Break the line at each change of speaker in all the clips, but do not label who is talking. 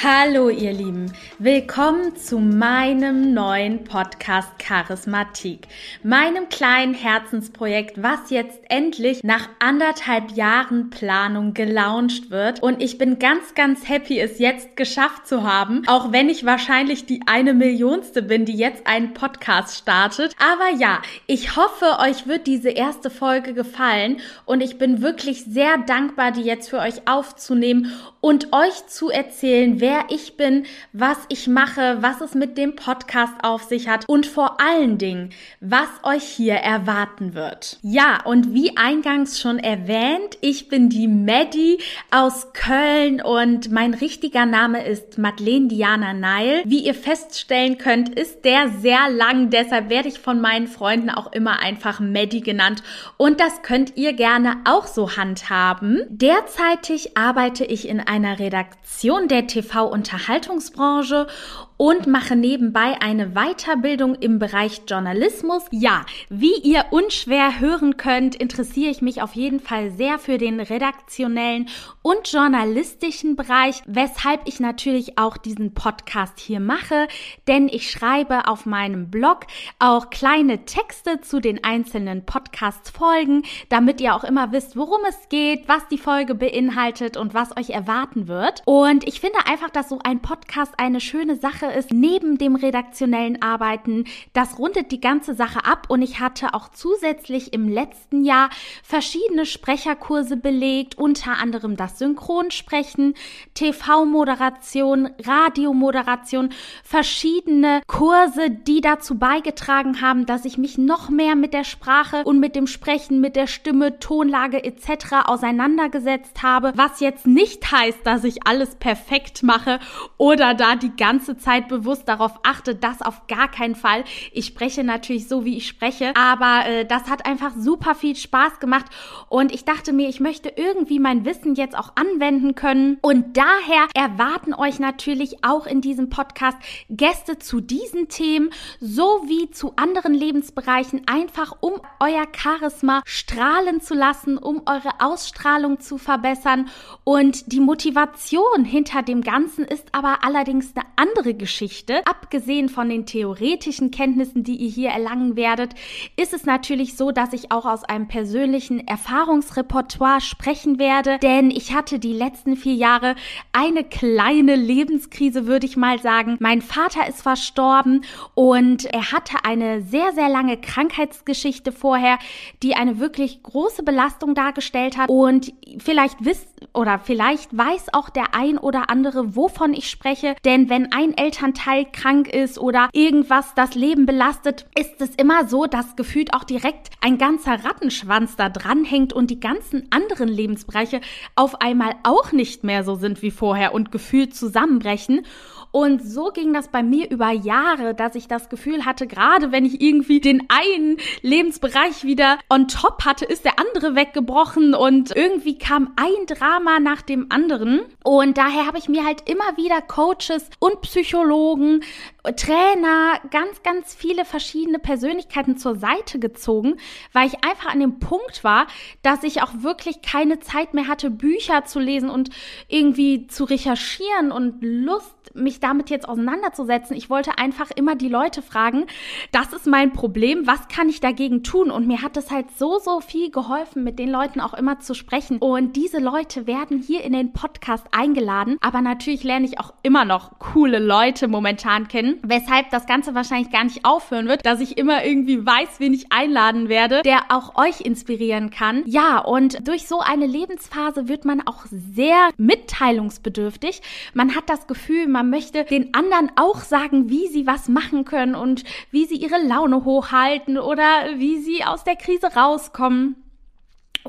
Hallo ihr Lieben, willkommen zu meinem neuen Podcast Charismatik, meinem kleinen Herzensprojekt, was jetzt endlich nach anderthalb Jahren Planung gelauncht wird. Und ich bin ganz, ganz happy, es jetzt geschafft zu haben, auch wenn ich wahrscheinlich die eine Millionste bin, die jetzt einen Podcast startet. Aber ja, ich hoffe, euch wird diese erste Folge gefallen. Und ich bin wirklich sehr dankbar, die jetzt für euch aufzunehmen und euch zu erzählen, wer ich bin, was ich mache, was es mit dem Podcast auf sich hat und vor allen Dingen, was euch hier erwarten wird. Ja, und wie eingangs schon erwähnt, ich bin die Maddie aus Köln und mein richtiger Name ist Madeleine Diana Neil. Wie ihr feststellen könnt, ist der sehr lang, deshalb werde ich von meinen Freunden auch immer einfach Maddie genannt und das könnt ihr gerne auch so handhaben. Derzeitig arbeite ich in einer Redaktion der TV-Unterhaltungsbranche und mache nebenbei eine Weiterbildung im Bereich Journalismus. Ja, wie ihr unschwer hören könnt, interessiere ich mich auf jeden Fall sehr für den redaktionellen und journalistischen Bereich, weshalb ich natürlich auch diesen Podcast hier mache, denn ich schreibe auf meinem Blog auch kleine Texte zu den einzelnen Podcast-Folgen, damit ihr auch immer wisst, worum es geht, was die Folge beinhaltet und was euch erwarten wird. Und ich finde einfach, dass so ein Podcast eine schöne Sache ist neben dem redaktionellen Arbeiten. Das rundet die ganze Sache ab und ich hatte auch zusätzlich im letzten Jahr verschiedene Sprecherkurse belegt, unter anderem das Synchronsprechen, TV-Moderation, Radiomoderation, verschiedene Kurse, die dazu beigetragen haben, dass ich mich noch mehr mit der Sprache und mit dem Sprechen, mit der Stimme, Tonlage etc. auseinandergesetzt habe, was jetzt nicht heißt, dass ich alles perfekt mache oder da die ganze Zeit bewusst darauf achte, das auf gar keinen Fall. Ich spreche natürlich so, wie ich spreche, aber äh, das hat einfach super viel Spaß gemacht und ich dachte mir, ich möchte irgendwie mein Wissen jetzt auch anwenden können und daher erwarten euch natürlich auch in diesem Podcast Gäste zu diesen Themen sowie zu anderen Lebensbereichen, einfach um euer Charisma strahlen zu lassen, um eure Ausstrahlung zu verbessern und die Motivation hinter dem Ganzen ist aber allerdings eine andere Geschichte. Abgesehen von den theoretischen Kenntnissen, die ihr hier erlangen werdet, ist es natürlich so, dass ich auch aus einem persönlichen Erfahrungsrepertoire sprechen werde, denn ich hatte die letzten vier Jahre eine kleine Lebenskrise, würde ich mal sagen. Mein Vater ist verstorben und er hatte eine sehr, sehr lange Krankheitsgeschichte vorher, die eine wirklich große Belastung dargestellt hat und vielleicht wisst oder vielleicht weiß auch der ein oder andere, wovon ich spreche, denn wenn ein Elternteil krank ist oder irgendwas das Leben belastet, ist es immer so, dass gefühlt auch direkt ein ganzer Rattenschwanz da dranhängt und die ganzen anderen Lebensbereiche auf einmal auch nicht mehr so sind wie vorher und gefühlt zusammenbrechen. Und so ging das bei mir über Jahre, dass ich das Gefühl hatte, gerade wenn ich irgendwie den einen Lebensbereich wieder on top hatte, ist der andere weggebrochen und irgendwie kam ein Drama nach dem anderen. Und daher habe ich mir halt immer wieder Coaches und Psychologen, Trainer, ganz, ganz viele verschiedene Persönlichkeiten zur Seite gezogen, weil ich einfach an dem Punkt war, dass ich auch wirklich keine Zeit mehr hatte, Bücher zu lesen und irgendwie zu recherchieren und Lust mich damit jetzt auseinanderzusetzen. Ich wollte einfach immer die Leute fragen, das ist mein Problem, was kann ich dagegen tun? Und mir hat es halt so, so viel geholfen, mit den Leuten auch immer zu sprechen. Und diese Leute werden hier in den Podcast eingeladen. Aber natürlich lerne ich auch immer noch coole Leute momentan kennen, weshalb das Ganze wahrscheinlich gar nicht aufhören wird, dass ich immer irgendwie weiß, wen ich einladen werde, der auch euch inspirieren kann. Ja, und durch so eine Lebensphase wird man auch sehr mitteilungsbedürftig. Man hat das Gefühl, man möchte den anderen auch sagen, wie sie was machen können und wie sie ihre Laune hochhalten oder wie sie aus der Krise rauskommen.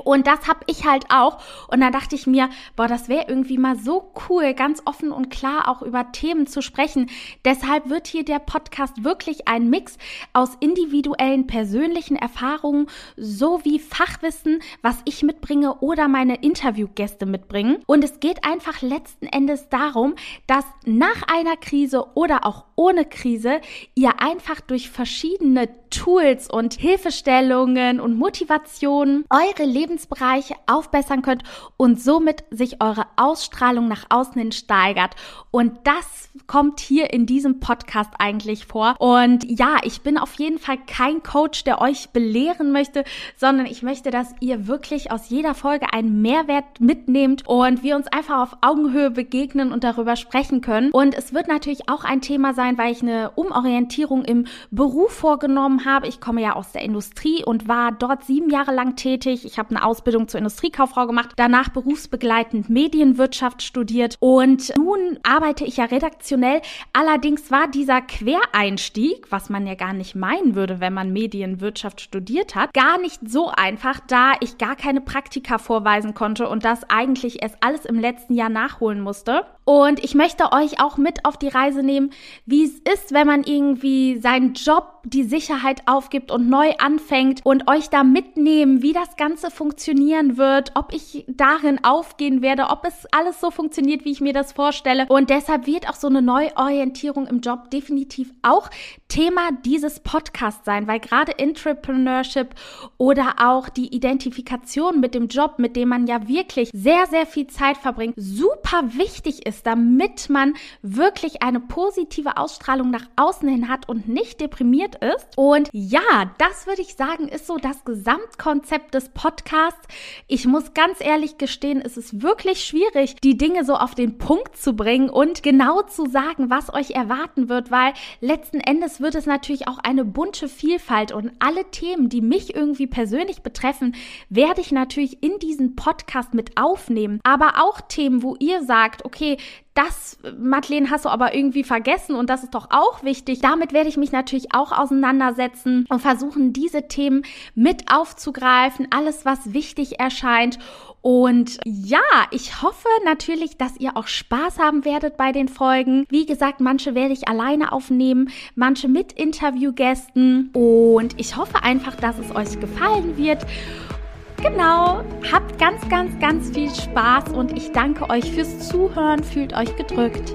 Und das habe ich halt auch. Und da dachte ich mir, boah, das wäre irgendwie mal so cool, ganz offen und klar auch über Themen zu sprechen. Deshalb wird hier der Podcast wirklich ein Mix aus individuellen, persönlichen Erfahrungen sowie Fachwissen, was ich mitbringe oder meine Interviewgäste mitbringen. Und es geht einfach letzten Endes darum, dass nach einer Krise oder auch ohne Krise ihr einfach durch verschiedene Tools und Hilfestellungen und Motivationen eure Lebensbereiche aufbessern könnt und somit sich eure Ausstrahlung nach außen hin steigert. Und das kommt hier in diesem Podcast eigentlich vor. Und ja, ich bin auf jeden Fall kein Coach, der euch belehren möchte, sondern ich möchte, dass ihr wirklich aus jeder Folge einen Mehrwert mitnehmt und wir uns einfach auf Augenhöhe begegnen und darüber sprechen können. Und es wird natürlich auch ein Thema sein, weil ich eine Umorientierung im Beruf vorgenommen habe. Ich komme ja aus der Industrie und war dort sieben Jahre lang tätig. Ich habe eine Ausbildung zur Industriekauffrau gemacht, danach berufsbegleitend Medienwirtschaft studiert und nun arbeite ich ja redaktionell. Allerdings war dieser Quereinstieg, was man ja gar nicht meinen würde, wenn man Medienwirtschaft studiert hat, gar nicht so einfach, da ich gar keine Praktika vorweisen konnte und das eigentlich erst alles im letzten Jahr nachholen musste. Und ich möchte euch auch mit auf die Reise nehmen, wie es ist, wenn man irgendwie seinen Job, die Sicherheit aufgibt und neu anfängt und euch da mitnehmen, wie das Ganze funktionieren wird, ob ich darin aufgehen werde, ob es alles so funktioniert, wie ich mir das vorstelle. Und deshalb wird auch so eine Neuorientierung im Job definitiv auch Thema dieses Podcasts sein, weil gerade Entrepreneurship oder auch die Identifikation mit dem Job, mit dem man ja wirklich sehr, sehr viel Zeit verbringt, super wichtig ist, damit man wirklich eine positive Ausstrahlung nach außen hin hat und nicht deprimiert ist. Und ja, das würde ich sagen, ist so das Gesamtkonzept des Podcasts. Ich muss ganz ehrlich gestehen, es ist wirklich schwierig, die Dinge so auf den Punkt zu bringen und genau zu sagen, was euch erwarten wird, weil letzten Endes wird es natürlich auch eine bunte Vielfalt und alle Themen, die mich irgendwie persönlich betreffen, werde ich natürlich in diesen Podcast mit aufnehmen. Aber auch Themen, wo ihr sagt, okay, das, Madeleine, hast du aber irgendwie vergessen und das ist doch auch wichtig. Damit werde ich mich natürlich auch auseinandersetzen und versuchen, diese Themen mit aufzugreifen, alles, was wichtig erscheint. Und ja, ich hoffe natürlich, dass ihr auch Spaß haben werdet bei den Folgen. Wie gesagt, manche werde ich alleine aufnehmen, manche mit Interviewgästen. Und ich hoffe einfach, dass es euch gefallen wird. Genau, habt ganz, ganz, ganz viel Spaß und ich danke euch fürs Zuhören. Fühlt euch gedrückt.